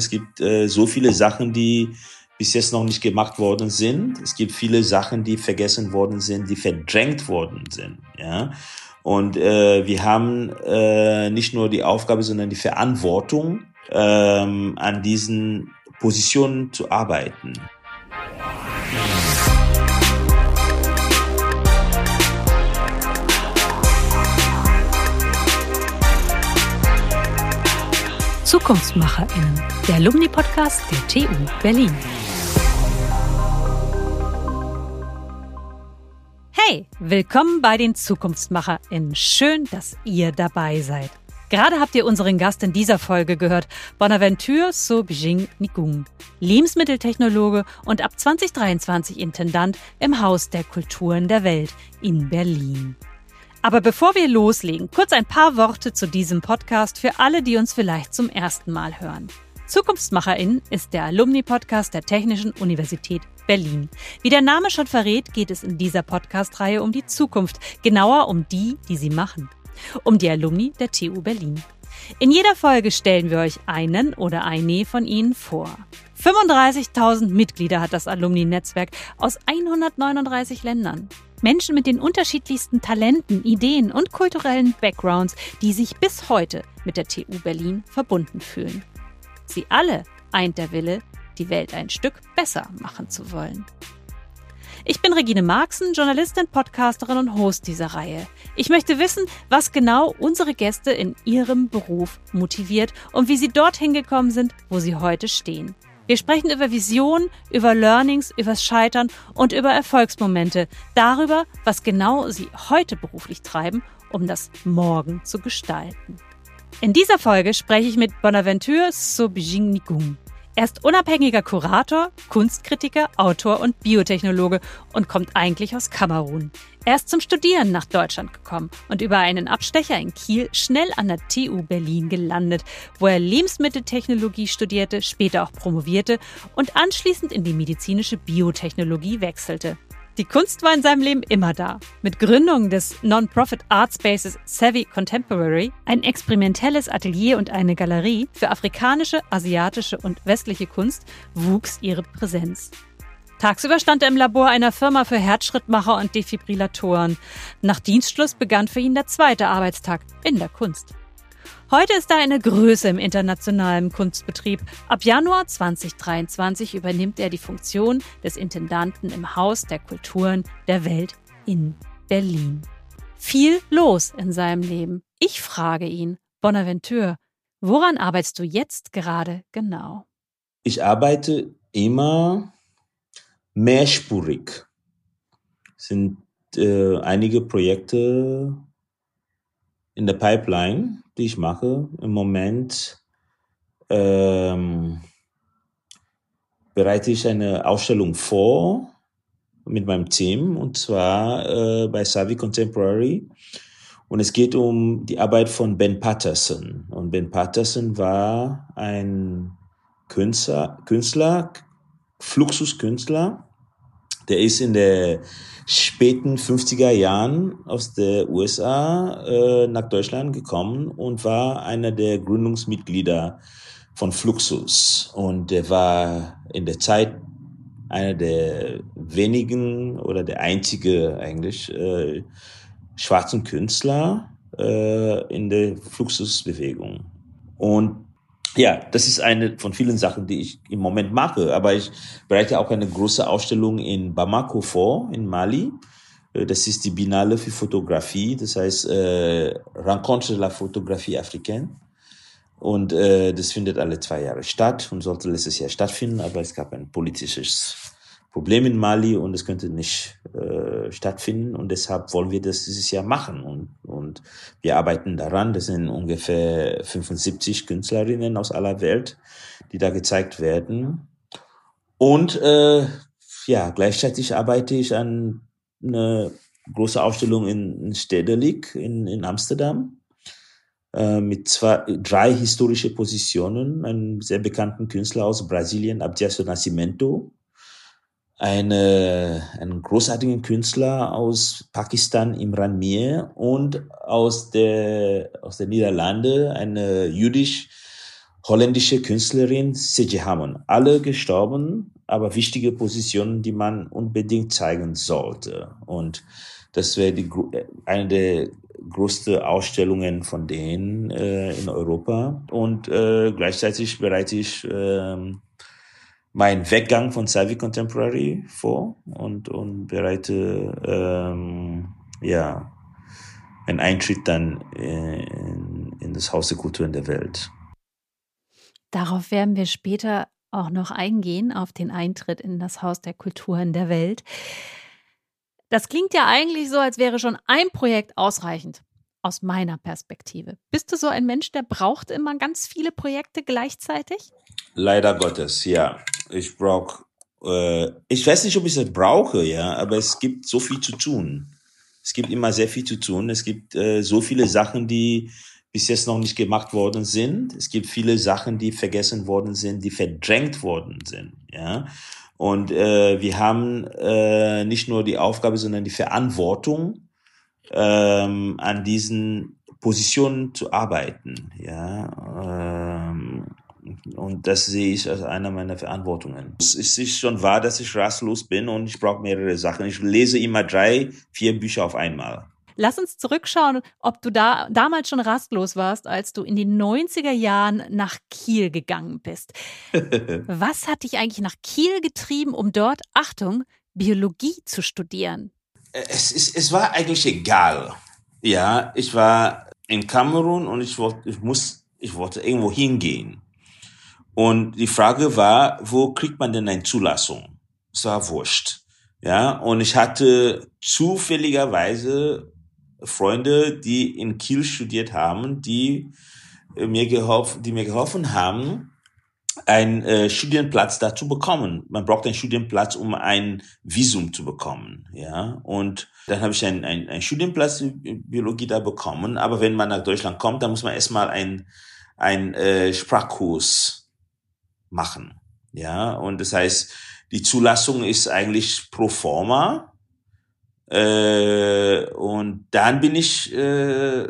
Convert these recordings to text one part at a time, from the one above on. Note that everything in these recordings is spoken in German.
Es gibt äh, so viele Sachen, die bis jetzt noch nicht gemacht worden sind. Es gibt viele Sachen, die vergessen worden sind, die verdrängt worden sind. Ja. Und äh, wir haben äh, nicht nur die Aufgabe, sondern die Verantwortung, ähm, an diesen Positionen zu arbeiten. ZukunftsmacherInnen, der Alumni-Podcast der TU Berlin. Hey, willkommen bei den ZukunftsmacherInnen. Schön, dass ihr dabei seid. Gerade habt ihr unseren Gast in dieser Folge gehört, Bonaventure Sobjing Nikung, Lebensmitteltechnologe und ab 2023 Intendant im Haus der Kulturen der Welt in Berlin. Aber bevor wir loslegen, kurz ein paar Worte zu diesem Podcast für alle, die uns vielleicht zum ersten Mal hören. Zukunftsmacherin ist der Alumni-Podcast der Technischen Universität Berlin. Wie der Name schon verrät, geht es in dieser Podcast-Reihe um die Zukunft, genauer um die, die sie machen. Um die Alumni der TU Berlin. In jeder Folge stellen wir euch einen oder eine von ihnen vor. 35.000 Mitglieder hat das Alumni-Netzwerk aus 139 Ländern. Menschen mit den unterschiedlichsten Talenten, Ideen und kulturellen Backgrounds, die sich bis heute mit der TU Berlin verbunden fühlen. Sie alle eint der Wille, die Welt ein Stück besser machen zu wollen. Ich bin Regine Marxen, Journalistin, Podcasterin und Host dieser Reihe. Ich möchte wissen, was genau unsere Gäste in ihrem Beruf motiviert und wie sie dorthin gekommen sind, wo sie heute stehen. Wir sprechen über Visionen, über Learnings, übers Scheitern und über Erfolgsmomente, darüber, was genau sie heute beruflich treiben, um das Morgen zu gestalten. In dieser Folge spreche ich mit Bonaventure Sobjingnigung. Er ist unabhängiger Kurator, Kunstkritiker, Autor und Biotechnologe und kommt eigentlich aus Kamerun. Er ist zum Studieren nach Deutschland gekommen und über einen Abstecher in Kiel schnell an der TU Berlin gelandet, wo er Lebensmitteltechnologie studierte, später auch promovierte und anschließend in die medizinische Biotechnologie wechselte. Die Kunst war in seinem Leben immer da. Mit Gründung des Non-Profit Art Spaces Savvy Contemporary, ein experimentelles Atelier und eine Galerie für afrikanische, asiatische und westliche Kunst, wuchs ihre Präsenz. Tagsüber stand er im Labor einer Firma für Herzschrittmacher und Defibrillatoren. Nach Dienstschluss begann für ihn der zweite Arbeitstag in der Kunst. Heute ist er eine Größe im internationalen Kunstbetrieb. Ab Januar 2023 übernimmt er die Funktion des Intendanten im Haus der Kulturen der Welt in Berlin. Viel los in seinem Leben. Ich frage ihn, Bonaventure, woran arbeitest du jetzt gerade genau? Ich arbeite immer mehrspurig. Es sind äh, einige Projekte in der Pipeline, die ich mache. Im Moment ähm, bereite ich eine Ausstellung vor mit meinem Team und zwar äh, bei Savi Contemporary. Und es geht um die Arbeit von Ben Patterson. Und Ben Patterson war ein Künstler, Künstler Fluxuskünstler. Der ist in der späten 50er Jahren aus der USA äh, nach Deutschland gekommen und war einer der Gründungsmitglieder von Fluxus. Und er war in der Zeit einer der wenigen oder der einzige eigentlich äh, schwarzen Künstler äh, in der Fluxusbewegung. Und ja, das ist eine von vielen Sachen, die ich im Moment mache. Aber ich bereite auch eine große Ausstellung in Bamako vor, in Mali. Äh, das ist die Binale für Fotografie, das heißt äh, Rencontre de la Photographie africaine. Und äh, das findet alle zwei Jahre statt und sollte letztes Jahr stattfinden, aber es gab ein politisches Problem in Mali und es könnte nicht äh, stattfinden und deshalb wollen wir das dieses Jahr machen und, und wir arbeiten daran. Das sind ungefähr 75 Künstlerinnen aus aller Welt, die da gezeigt werden. Und äh, ja, gleichzeitig arbeite ich an einer großen Ausstellung in, in Stedelijk in, in Amsterdam äh, mit zwei, drei historische Positionen, einen sehr bekannten Künstler aus Brasilien, Abdias Nascimento, eine, einen großartigen Künstler aus Pakistan, Imran Mir, und aus der, aus der Niederlande, eine jüdisch holländische Künstlerin C.J. Hammond. Alle gestorben, aber wichtige Positionen, die man unbedingt zeigen sollte. Und das wäre die, eine der größten Ausstellungen von denen äh, in Europa. Und äh, gleichzeitig bereite ich äh, meinen Weggang von Savvy Contemporary vor und, und bereite ähm, ja einen Eintritt dann in, in das Haus der Kultur in der Welt. Darauf werden wir später auch noch eingehen, auf den Eintritt in das Haus der Kulturen der Welt. Das klingt ja eigentlich so, als wäre schon ein Projekt ausreichend. Aus meiner Perspektive. Bist du so ein Mensch, der braucht immer ganz viele Projekte gleichzeitig? Leider Gottes, ja. Ich brauche, äh, ich weiß nicht, ob ich es brauche, ja, aber es gibt so viel zu tun. Es gibt immer sehr viel zu tun. Es gibt äh, so viele Sachen, die bis jetzt noch nicht gemacht worden sind. Es gibt viele Sachen, die vergessen worden sind, die verdrängt worden sind. Ja, und äh, wir haben äh, nicht nur die Aufgabe, sondern die Verantwortung, ähm, an diesen Positionen zu arbeiten. Ja, ähm, und das sehe ich als einer meiner Verantwortungen. Es ist schon wahr, dass ich rastlos bin und ich brauche mehrere Sachen. Ich lese immer drei, vier Bücher auf einmal. Lass uns zurückschauen, ob du da damals schon rastlos warst, als du in den 90er Jahren nach Kiel gegangen bist. Was hat dich eigentlich nach Kiel getrieben, um dort, Achtung, Biologie zu studieren? Es, ist, es war eigentlich egal. Ja, ich war in Kamerun und ich wollte, ich muss, ich wollte irgendwo hingehen. Und die Frage war, wo kriegt man denn eine Zulassung? Es war wurscht. Ja, und ich hatte zufälligerweise Freunde, die in Kiel studiert haben, die äh, mir geholfen, die mir geholfen haben, einen äh, Studienplatz da zu bekommen. Man braucht einen Studienplatz, um ein Visum zu bekommen, ja. Und dann habe ich einen, einen, einen Studienplatz in Biologie da bekommen. Aber wenn man nach Deutschland kommt, dann muss man erstmal einen, einen äh, Sprachkurs machen, ja. Und das heißt, die Zulassung ist eigentlich pro forma. Äh, und dann bin ich äh,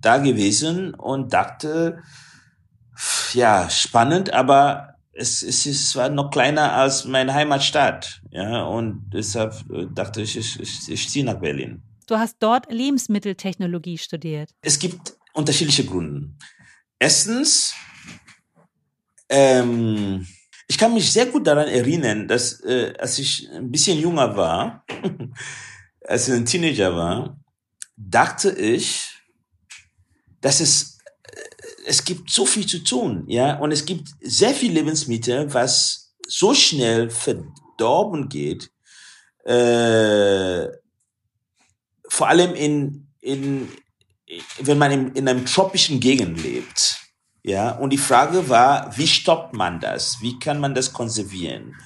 da gewesen und dachte, ja, spannend, aber es, es, es war noch kleiner als meine Heimatstadt. Ja, und deshalb äh, dachte ich, ich, ich, ich ziehe nach Berlin. Du hast dort Lebensmitteltechnologie studiert. Es gibt unterschiedliche Gründe. Erstens, ähm, ich kann mich sehr gut daran erinnern, dass äh, als ich ein bisschen jünger war, als ich ein Teenager war, dachte ich, dass es es gibt so viel zu tun, ja, und es gibt sehr viel Lebensmittel, was so schnell verdorben geht, äh, vor allem in, in, wenn man in, in einem tropischen Gegend lebt, ja, und die Frage war, wie stoppt man das? Wie kann man das konservieren?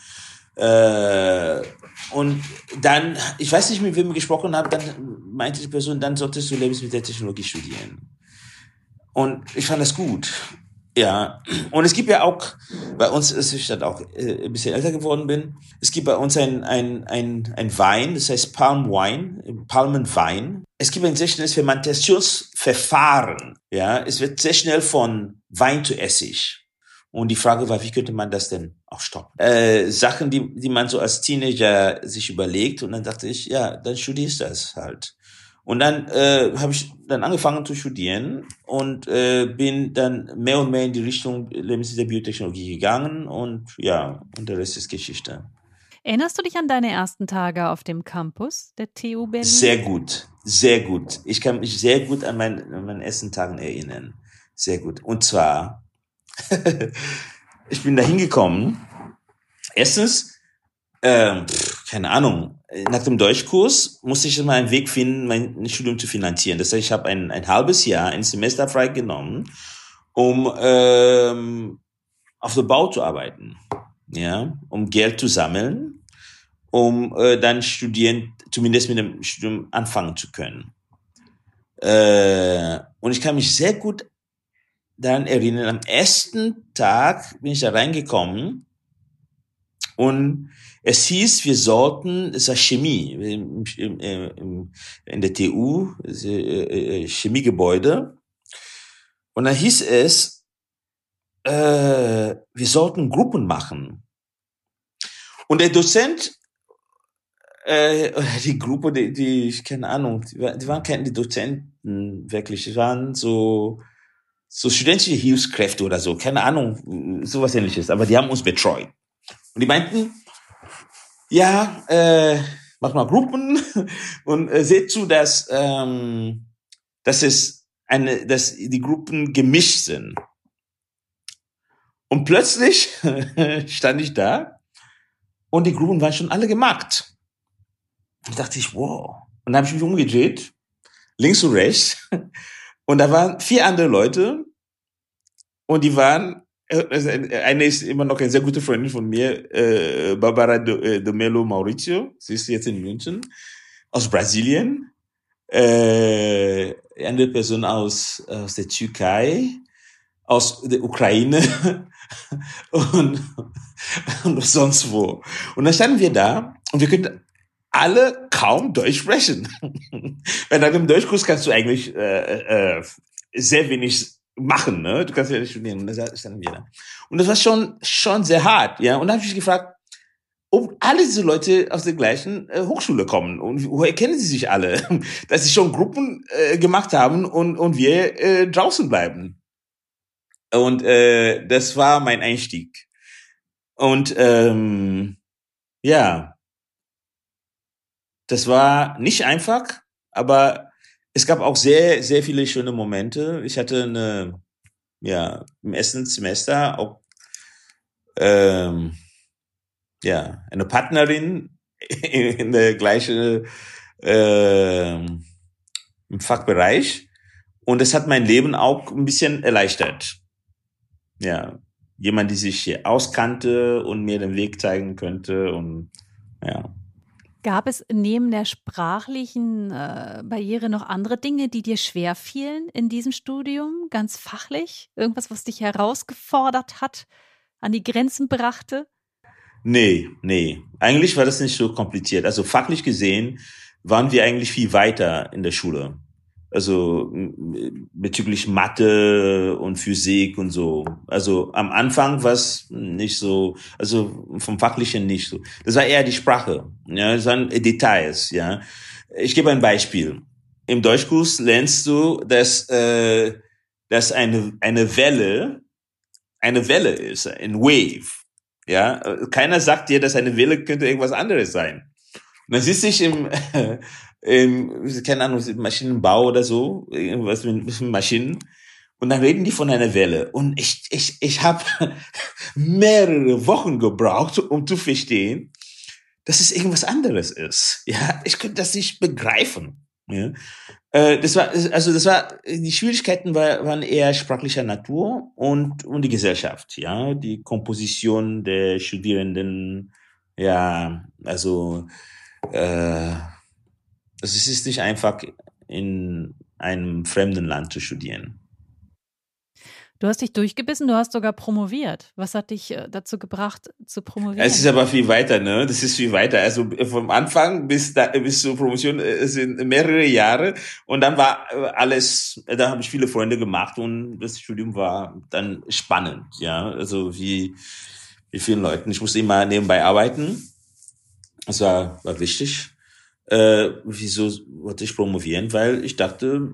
Äh, und dann, ich weiß nicht, mit wem ich gesprochen habe, dann meinte die Person, dann solltest du Lebensmitteltechnologie studieren. Und ich fand das gut. Ja, und es gibt ja auch, bei uns, als ich dann auch äh, ein bisschen älter geworden bin, es gibt bei uns ein, ein, ein, ein Wein, das heißt Palm Wine, Palmenwein. Es gibt ein sehr schnelles Fermentationsverfahren. Ja, es wird sehr schnell von Wein zu Essig. Und die Frage war, wie könnte man das denn auch stoppen? Äh, Sachen, die, die man so als Teenager sich überlegt. Und dann dachte ich, ja, dann studierst du das halt. Und dann äh, habe ich dann angefangen zu studieren und äh, bin dann mehr und mehr in die Richtung Lebensmittelbiotechnologie gegangen. Und ja, und der Rest ist Geschichte. Erinnerst du dich an deine ersten Tage auf dem Campus der TU Berlin? Sehr gut, sehr gut. Ich kann mich sehr gut an, mein, an meinen ersten Tagen erinnern. Sehr gut. Und zwar ich bin da hingekommen. Erstens, äh, keine Ahnung, nach dem Deutschkurs musste ich mal einen Weg finden, mein Studium zu finanzieren. Das heißt, ich habe ein, ein halbes Jahr, ein Semester frei genommen, um ähm, auf dem Bau zu arbeiten, ja, um Geld zu sammeln, um äh, dann studieren, zumindest mit dem Studium anfangen zu können. Äh, und ich kann mich sehr gut daran erinnern, am ersten Tag bin ich da reingekommen und es hieß, wir sollten, es war Chemie, in der TU, äh, äh, Chemiegebäude. Und dann hieß es, äh, wir sollten Gruppen machen. Und der Dozent, äh, die Gruppe, die, die keine Ahnung, die waren keine Dozenten wirklich, die waren so so studentische Hilfskräfte oder so, keine Ahnung, sowas ähnliches, aber die haben uns betreut. Und die meinten, ja, äh, mach mal Gruppen und äh, seht zu, dass, ähm, dass es eine, dass die Gruppen gemischt sind. Und plötzlich stand ich da und die Gruppen waren schon alle gemacht. Und dachte ich, wow. Und dann habe ich mich umgedreht, links und rechts, und da waren vier andere Leute und die waren, eine ist immer noch eine sehr gute Freundin von mir, äh, Barbara de, de Melo Maurizio, sie ist jetzt in München, aus Brasilien. Äh, eine Person aus, aus der Türkei, aus der Ukraine und, und sonst wo. Und dann standen wir da und wir könnten alle kaum Deutsch sprechen. Weil nach dem Deutschkurs kannst du eigentlich äh, äh, sehr wenig machen, ne? Du kannst ja nicht studieren. Und da standen wir da. Und das war schon, schon sehr hart, ja. Und dann habe ich mich gefragt, ob alle diese Leute aus der gleichen äh, Hochschule kommen und woher kennen sie sich alle, dass sie schon Gruppen äh, gemacht haben und, und wir äh, draußen bleiben. Und äh, das war mein Einstieg. Und ähm, ja, das war nicht einfach, aber es gab auch sehr, sehr viele schöne Momente. Ich hatte eine, ja, im ersten Semester auch, ähm, ja, eine Partnerin in der gleichen, äh, im Fachbereich. Und es hat mein Leben auch ein bisschen erleichtert. Ja, jemand, die sich hier auskannte und mir den Weg zeigen könnte und, ja. Gab es neben der sprachlichen äh, Barriere noch andere Dinge, die dir schwer fielen in diesem Studium, ganz fachlich? Irgendwas, was dich herausgefordert hat, an die Grenzen brachte? Nee, nee. Eigentlich war das nicht so kompliziert. Also fachlich gesehen waren wir eigentlich viel weiter in der Schule also bezüglich Mathe und Physik und so. Also am Anfang war es nicht so, also vom Fachlichen nicht so. Das war eher die Sprache, ja, das waren Details, ja. Ich gebe ein Beispiel. Im Deutschkurs lernst du, dass, äh, dass eine, eine Welle eine Welle ist, ein Wave. Ja, keiner sagt dir, dass eine Welle könnte irgendwas anderes sein. Und dann sitze ich im, ähm, keine Ahnung, Maschinenbau oder so, irgendwas mit Maschinen. Und dann reden die von einer Welle. Und ich, ich, ich habe mehrere Wochen gebraucht, um zu verstehen, dass es irgendwas anderes ist. Ja, ich könnte das nicht begreifen. Ja. Äh, das war, also das war, die Schwierigkeiten war, waren eher sprachlicher Natur und, und die Gesellschaft, ja, die Komposition der Studierenden, ja, also, äh, also es ist nicht einfach, in einem fremden Land zu studieren. Du hast dich durchgebissen, du hast sogar promoviert. Was hat dich äh, dazu gebracht, zu promovieren? Es ist aber viel weiter, ne? Das ist viel weiter. Also äh, vom Anfang bis da, bis zur Promotion äh, sind mehrere Jahre und dann war alles, da habe ich viele Freunde gemacht und das Studium war dann spannend, ja. Also wie, wie vielen Leuten. Ich musste immer nebenbei arbeiten. Das war, war wichtig äh, wieso wollte ich promovieren? Weil ich dachte,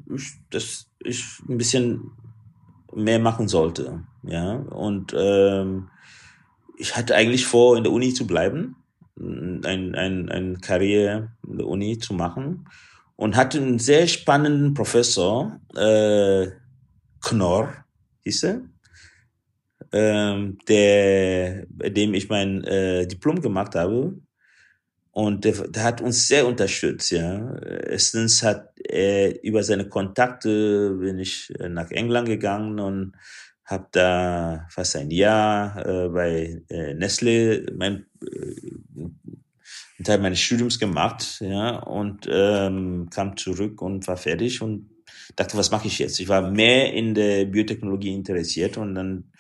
dass ich ein bisschen mehr machen sollte. Ja, und ähm, ich hatte eigentlich vor, in der Uni zu bleiben, ein, ein, ein Karriere in der Uni zu machen und hatte einen sehr spannenden Professor, äh, Knorr hieß er, ähm, der, bei dem ich mein äh, Diplom gemacht habe, und der, der hat uns sehr unterstützt, ja. Erstens hat er über seine Kontakte bin ich äh, nach England gegangen und habe da fast ein Jahr äh, bei äh, Nestle mein äh, Teil meines Studiums gemacht, ja, und ähm, kam zurück und war fertig und dachte, was mache ich jetzt? Ich war mehr in der Biotechnologie interessiert und dann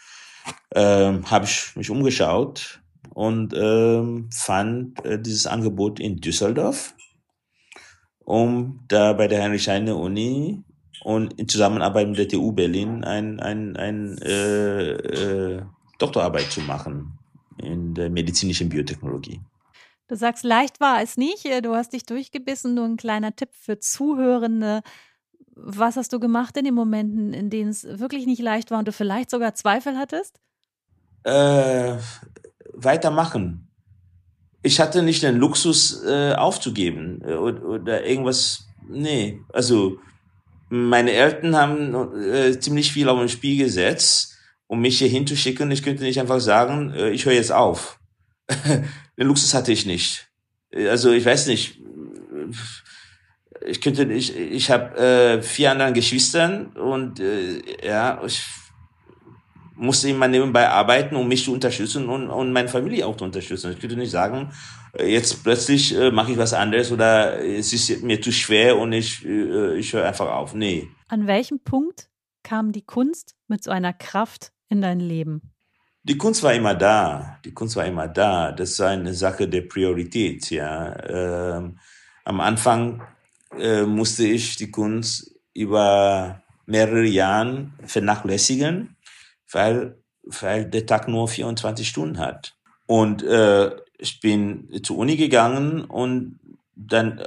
ähm, habe ich mich umgeschaut und ähm, fand äh, dieses Angebot in Düsseldorf, um da bei der Heinrich-Heine-Uni und in Zusammenarbeit mit der TU Berlin ein, ein, ein äh, äh, Doktorarbeit zu machen in der medizinischen Biotechnologie. Du sagst, leicht war es nicht. Du hast dich durchgebissen. Nur ein kleiner Tipp für Zuhörende. Was hast du gemacht in den Momenten, in denen es wirklich nicht leicht war und du vielleicht sogar Zweifel hattest? Äh, weitermachen. Ich hatte nicht den Luxus äh, aufzugeben äh, oder, oder irgendwas. Nee, also meine Eltern haben äh, ziemlich viel auf ein Spiel gesetzt, um mich hier hinzuschicken. Ich könnte nicht einfach sagen, äh, ich höre jetzt auf. Den Luxus hatte ich nicht. Also ich weiß nicht. Ich könnte nicht. Ich habe äh, vier anderen Geschwistern und äh, ja, ich musste immer nebenbei arbeiten, um mich zu unterstützen und, und meine Familie auch zu unterstützen. Ich könnte nicht sagen, äh, jetzt plötzlich äh, mache ich was anderes oder es ist mir zu schwer und ich, äh, ich höre einfach auf. Nee. An welchem Punkt kam die Kunst mit so einer Kraft in dein Leben? Die Kunst war immer da. Die Kunst war immer da. Das ist eine Sache der Priorität. Ja, ähm, am Anfang äh, musste ich die Kunst über mehrere Jahre vernachlässigen, weil weil der Tag nur 24 Stunden hat. Und äh, ich bin zur Uni gegangen und dann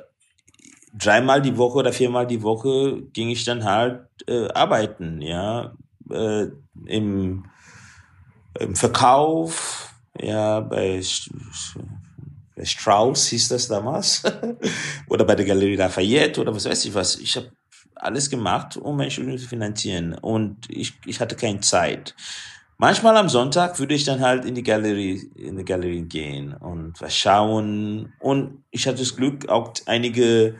dreimal die Woche oder viermal die Woche ging ich dann halt äh, arbeiten, ja, äh, im, im Verkauf, ja, bei, bei Strauss hieß das damals, oder bei der Galerie Lafayette oder was weiß ich was. Ich habe alles gemacht, um mein Studium zu finanzieren und ich, ich hatte keine Zeit. Manchmal am Sonntag würde ich dann halt in die Galerie, in die Galerie gehen und was schauen. Und ich hatte das Glück, auch einige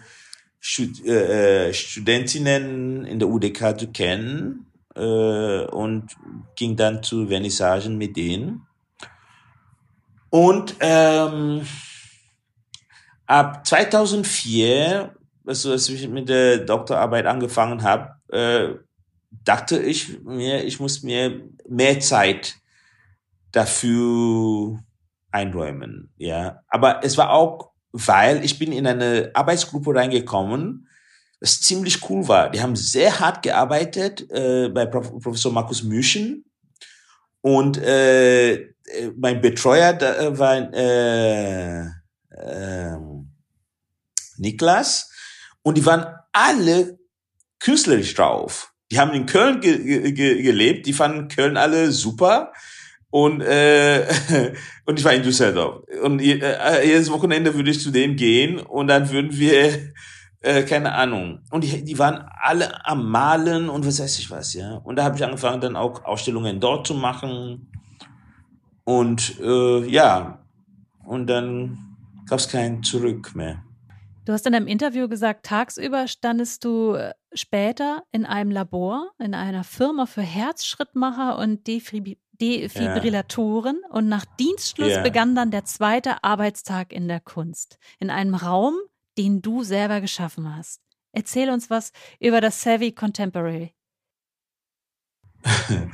Stud äh, äh Studentinnen in der UDK zu kennen äh, und ging dann zu Vernissagen mit denen. Und ähm, ab 2004, also als ich mit der Doktorarbeit angefangen habe, äh, dachte ich mir, ich muss mir mehr Zeit dafür einräumen, ja. Aber es war auch, weil ich bin in eine Arbeitsgruppe reingekommen, das ziemlich cool war. Die haben sehr hart gearbeitet äh, bei Prof Professor Markus Müschen und äh, mein Betreuer da, äh, war äh, äh, Niklas und die waren alle künstlerisch drauf die haben in Köln ge ge gelebt, die fanden Köln alle super. Und, äh, und ich war in Düsseldorf. Und äh, jedes Wochenende würde ich zu denen gehen und dann würden wir, äh, keine Ahnung. Und die, die waren alle am Malen und was weiß ich was, ja. Und da habe ich angefangen, dann auch Ausstellungen dort zu machen. Und äh, ja, und dann gab es kein Zurück mehr. Du hast in einem Interview gesagt, tagsüber standest du äh, später in einem Labor, in einer Firma für Herzschrittmacher und Defib Defibrillatoren ja. und nach Dienstschluss ja. begann dann der zweite Arbeitstag in der Kunst, in einem Raum, den du selber geschaffen hast. Erzähl uns was über das Savvy Contemporary.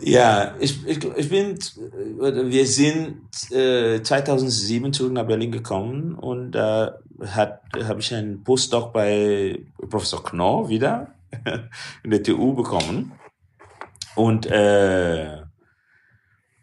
Ja, ich, ich, ich bin, wir sind äh, 2007 zurück nach Berlin gekommen und da äh, habe ich einen Postdoc bei Professor Knorr wieder in der TU bekommen und äh,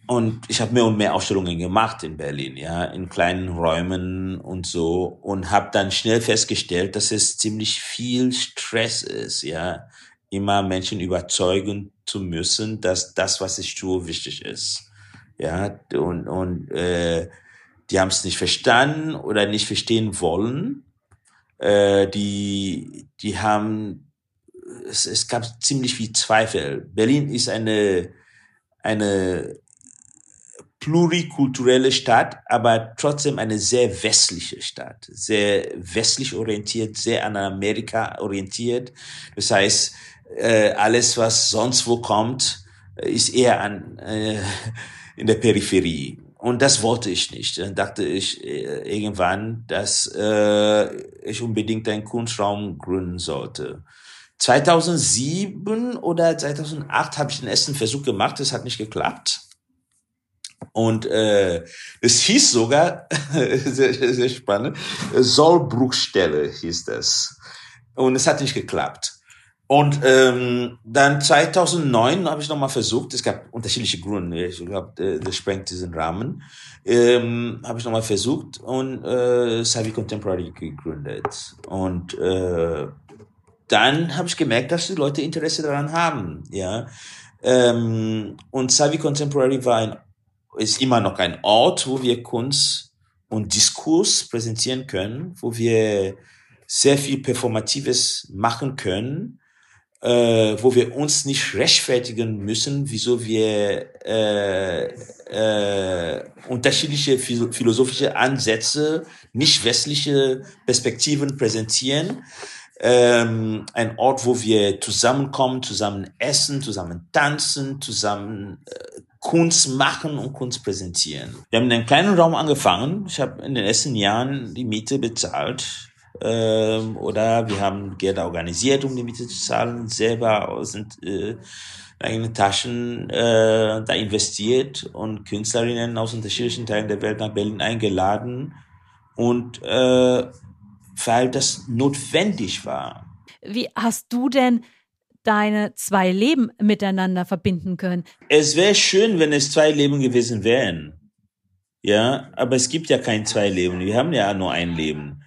und ich habe mehr und mehr Ausstellungen gemacht in Berlin, ja, in kleinen Räumen und so und habe dann schnell festgestellt, dass es ziemlich viel Stress ist, ja, immer Menschen überzeugen zu müssen, dass das, was ich tue, wichtig ist. Ja, und, und äh, die haben es nicht verstanden oder nicht verstehen wollen. Äh, die, die haben, es, es gab ziemlich viel Zweifel. Berlin ist eine, eine plurikulturelle Stadt, aber trotzdem eine sehr westliche Stadt, sehr westlich orientiert, sehr an Amerika orientiert. Das heißt, äh, alles, was sonst wo kommt, ist eher an, äh, in der Peripherie. Und das wollte ich nicht. Dann dachte ich äh, irgendwann, dass äh, ich unbedingt einen Kunstraum gründen sollte. 2007 oder 2008 habe ich den ersten Versuch gemacht, das hat nicht geklappt. Und äh, es hieß sogar, sehr, sehr spannend, Sollbruchstelle hieß das. Und es hat nicht geklappt. Und ähm, dann 2009 habe ich nochmal versucht, es gab unterschiedliche Gründe, ich glaube, äh, das sprengt diesen Rahmen, ähm, habe ich nochmal versucht und äh, Savi Contemporary gegründet. Und äh, dann habe ich gemerkt, dass die Leute Interesse daran haben. ja. Ähm, und Savi Contemporary war ein, ist immer noch ein Ort, wo wir Kunst und Diskurs präsentieren können, wo wir sehr viel Performatives machen können äh, wo wir uns nicht rechtfertigen müssen, wieso wir äh, äh, unterschiedliche philosophische Ansätze, nicht westliche Perspektiven präsentieren. Ähm, ein Ort, wo wir zusammenkommen, zusammen essen, zusammen tanzen, zusammen äh, Kunst machen und Kunst präsentieren. Wir haben in einem kleinen Raum angefangen. Ich habe in den ersten Jahren die Miete bezahlt ähm, oder wir haben Geld organisiert, um die Miete zu zahlen, selber aus äh, eigenen Taschen äh, da investiert und Künstlerinnen aus unterschiedlichen Teilen der Welt nach Berlin eingeladen und äh, weil das notwendig war. Wie hast du denn deine zwei Leben miteinander verbinden können? Es wäre schön, wenn es zwei Leben gewesen wären. Ja, aber es gibt ja kein zwei Leben. Wir haben ja nur ein Leben.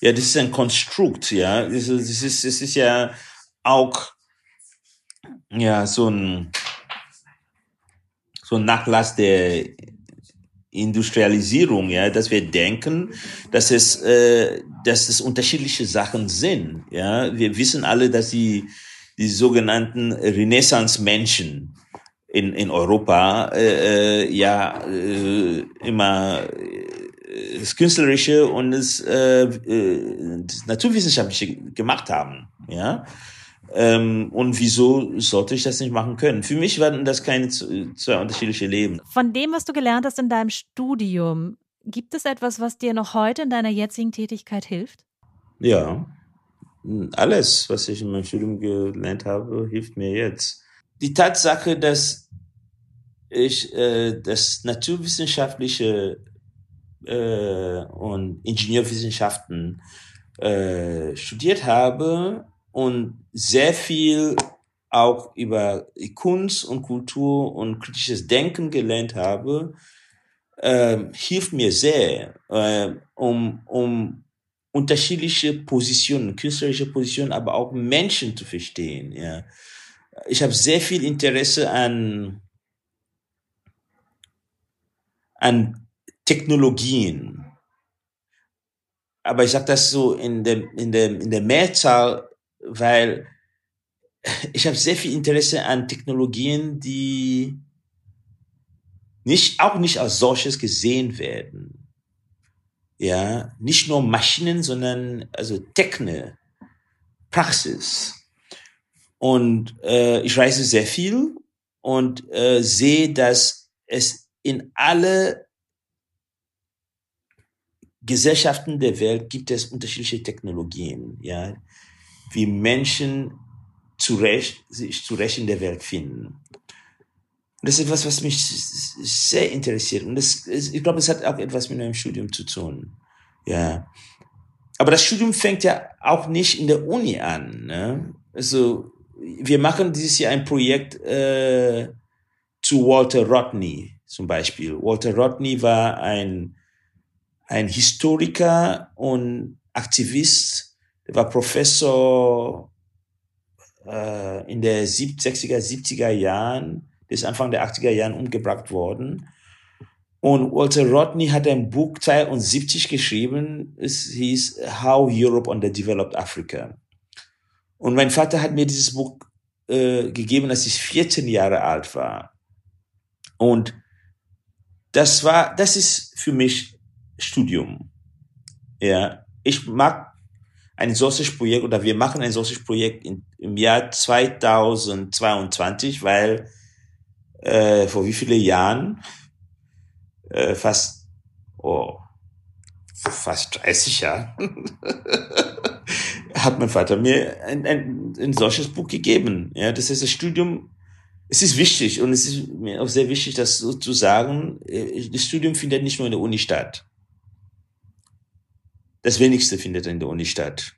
Ja, das ist ein Konstrukt, ja. Das ist, das ist, das ist ja auch ja, so ein, so ein Nachlass der Industrialisierung, ja, dass wir denken, dass es, äh, dass es unterschiedliche Sachen sind, ja. Wir wissen alle, dass die, die sogenannten Renaissance-Menschen in, in Europa, äh, äh ja, äh, immer das Künstlerische und das, äh, das Naturwissenschaftliche gemacht haben. Ja? Ähm, und wieso sollte ich das nicht machen können? Für mich waren das keine zwei unterschiedliche Leben. Von dem, was du gelernt hast in deinem Studium, gibt es etwas, was dir noch heute in deiner jetzigen Tätigkeit hilft? Ja, alles, was ich in meinem Studium gelernt habe, hilft mir jetzt. Die Tatsache, dass ich äh, das naturwissenschaftliche äh, und Ingenieurwissenschaften äh, studiert habe und sehr viel auch über Kunst und Kultur und kritisches Denken gelernt habe, äh, hilft mir sehr, äh, um, um unterschiedliche Positionen, künstlerische Positionen, aber auch Menschen zu verstehen. Ja. Ich habe sehr viel Interesse an, an Technologien. Aber ich sage das so in der, in, der, in der Mehrzahl, weil ich habe sehr viel Interesse an Technologien, die nicht, auch nicht als solches gesehen werden. Ja, nicht nur Maschinen, sondern also Techne, Praxis. Und äh, ich reise sehr viel und äh, sehe, dass es in alle Gesellschaften der Welt gibt es unterschiedliche Technologien, ja, wie Menschen zurecht, sich zurecht in der Welt finden. Das ist etwas, was mich sehr interessiert. Und das, ich glaube, es hat auch etwas mit meinem Studium zu tun. Ja. Aber das Studium fängt ja auch nicht in der Uni an. Ne? Also, wir machen dieses Jahr ein Projekt äh, zu Walter Rodney zum Beispiel. Walter Rodney war ein ein Historiker und Aktivist, der war Professor äh, in der 60er, 70er Jahren, der ist Anfang der 80er Jahren umgebracht worden. Und Walter Rodney hat ein Buch 72 geschrieben, es hieß How Europe Underdeveloped Africa. Und mein Vater hat mir dieses Buch äh, gegeben, als ich 14 Jahre alt war. Und das war, das ist für mich Studium. Ja, ich mag ein solches Projekt oder wir machen ein solches Projekt in, im Jahr 2022, weil äh, vor wie viele Jahren, äh, fast, oh, fast 30 Jahren, hat mein Vater mir ein, ein, ein solches Buch gegeben. Ja, das ist das Studium es ist wichtig und es ist mir auch sehr wichtig, das so zu sagen. Äh, das Studium findet nicht nur in der Uni statt. Das wenigste findet in der Uni statt.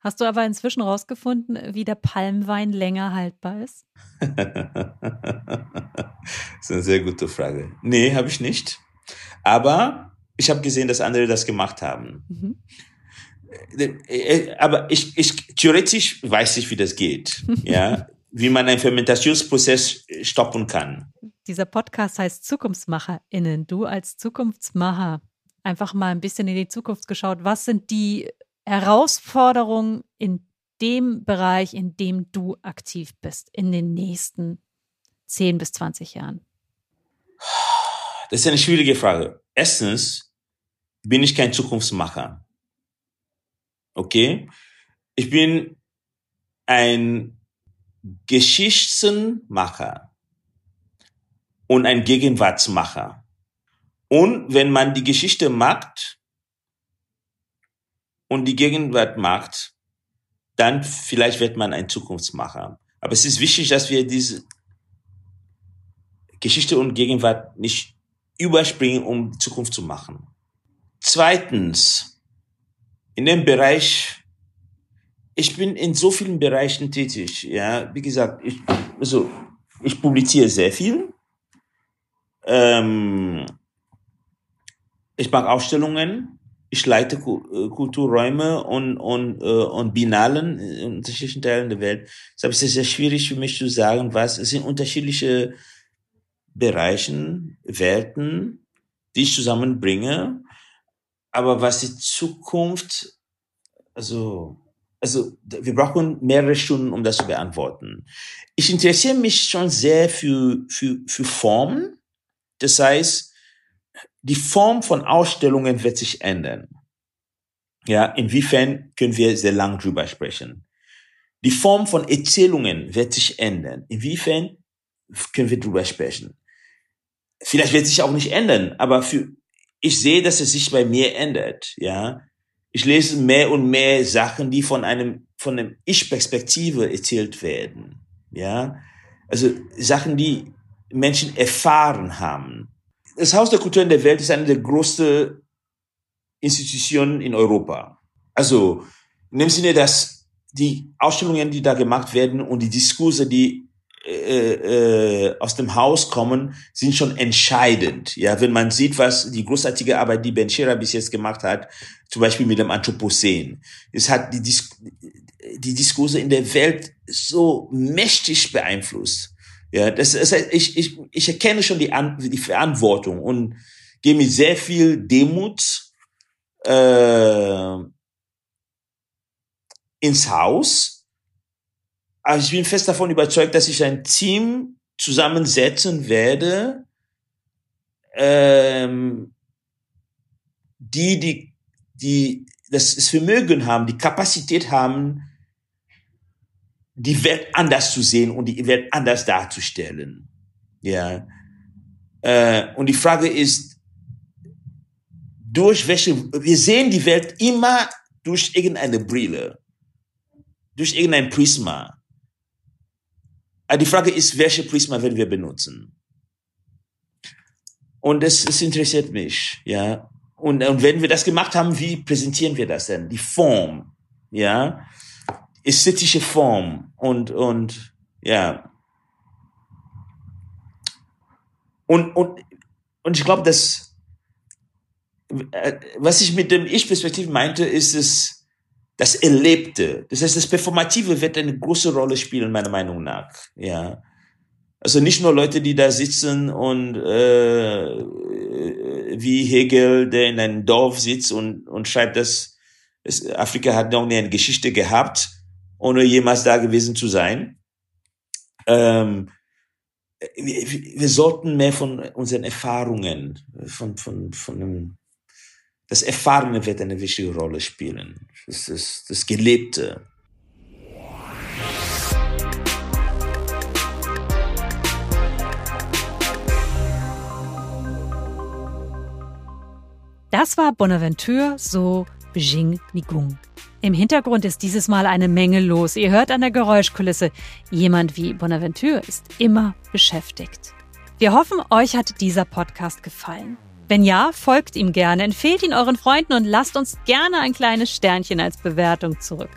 Hast du aber inzwischen rausgefunden, wie der Palmwein länger haltbar ist? das ist eine sehr gute Frage. Nee, habe ich nicht. Aber ich habe gesehen, dass andere das gemacht haben. Mhm. Aber ich, ich, theoretisch weiß ich, wie das geht. ja, wie man einen Fermentationsprozess stoppen kann. Dieser Podcast heißt ZukunftsmacherInnen. Du als Zukunftsmacher einfach mal ein bisschen in die Zukunft geschaut. Was sind die Herausforderungen in dem Bereich, in dem du aktiv bist, in den nächsten 10 bis 20 Jahren? Das ist eine schwierige Frage. Erstens bin ich kein Zukunftsmacher. Okay? Ich bin ein Geschichtsmacher und ein Gegenwartsmacher. Und wenn man die Geschichte macht und die Gegenwart macht, dann vielleicht wird man ein Zukunftsmacher. Aber es ist wichtig, dass wir diese Geschichte und Gegenwart nicht überspringen, um die Zukunft zu machen. Zweitens, in dem Bereich, ich bin in so vielen Bereichen tätig, ja, wie gesagt, ich, also, ich publiziere sehr viel, ähm, ich mache Ausstellungen, ich leite äh, Kulturräume und, und, äh, und Binalen in unterschiedlichen Teilen der Welt. Deshalb ist es sehr schwierig für mich zu sagen, was, es sind unterschiedliche Bereichen, Welten, die ich zusammenbringe. Aber was die Zukunft, also, also, wir brauchen mehrere Stunden, um das zu beantworten. Ich interessiere mich schon sehr für, für, für Formen. Das heißt, die Form von Ausstellungen wird sich ändern. Ja, inwiefern können wir sehr lang drüber sprechen. Die Form von Erzählungen wird sich ändern. Inwiefern können wir drüber sprechen? Vielleicht wird sich auch nicht ändern, aber für, ich sehe, dass es sich bei mir ändert, ja. Ich lese mehr und mehr Sachen, die von einem, von einem Ich-Perspektive erzählt werden, ja. Also Sachen, die Menschen erfahren haben das Haus der Kultur in der Welt ist eine der größten Institutionen in Europa. Also in dem Sinne, dass die Ausstellungen, die da gemacht werden und die Diskurse, die äh, äh, aus dem Haus kommen, sind schon entscheidend. Ja, wenn man sieht, was die großartige Arbeit, die Ben Shira bis jetzt gemacht hat, zum Beispiel mit dem Anthropozän. Es hat die, Dis die Diskurse in der Welt so mächtig beeinflusst. Ja, das, heißt, ich, ich, ich erkenne schon die, An die Verantwortung und gehe mit sehr viel Demut äh, ins Haus. Aber ich bin fest davon überzeugt, dass ich ein Team zusammensetzen werde, ähm, die, die, die das Vermögen haben, die Kapazität haben, die Welt anders zu sehen und die Welt anders darzustellen. Ja. Äh, und die Frage ist, durch welche, wir sehen die Welt immer durch irgendeine Brille, durch irgendein Prisma. Aber die Frage ist, welche Prisma werden wir benutzen? Und das, das interessiert mich, ja. Und, und wenn wir das gemacht haben, wie präsentieren wir das denn? Die Form, ja ästhetische Form und, und, ja. Und, und, und ich glaube, dass, äh, was ich mit dem Ich-Perspektiv meinte, ist es, das Erlebte. Das heißt, das Performative wird eine große Rolle spielen, meiner Meinung nach, ja. Also nicht nur Leute, die da sitzen und äh, wie Hegel, der in einem Dorf sitzt und, und schreibt, dass es, Afrika hat noch nie eine Geschichte gehabt ohne jemals da gewesen zu sein. Ähm, wir, wir, sollten mehr von unseren Erfahrungen, von, von, von dem, das Erfahrene wird eine wichtige Rolle spielen. Das ist das Gelebte. Das war Bonaventure so Bjing Nigung. Im Hintergrund ist dieses Mal eine Menge los. Ihr hört an der Geräuschkulisse, jemand wie Bonaventure ist immer beschäftigt. Wir hoffen, euch hat dieser Podcast gefallen. Wenn ja, folgt ihm gerne, empfehlt ihn euren Freunden und lasst uns gerne ein kleines Sternchen als Bewertung zurück.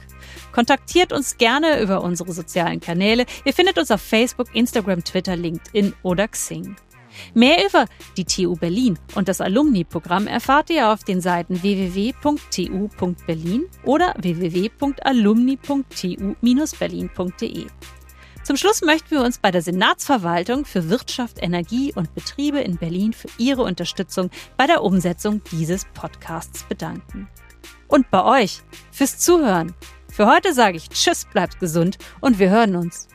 Kontaktiert uns gerne über unsere sozialen Kanäle. Ihr findet uns auf Facebook, Instagram, Twitter, LinkedIn oder Xing. Mehr über die TU Berlin und das Alumni-Programm erfahrt ihr auf den Seiten www.tu.berlin oder www.alumni.tu-berlin.de. Zum Schluss möchten wir uns bei der Senatsverwaltung für Wirtschaft, Energie und Betriebe in Berlin für ihre Unterstützung bei der Umsetzung dieses Podcasts bedanken. Und bei euch fürs Zuhören. Für heute sage ich Tschüss, bleibt gesund und wir hören uns.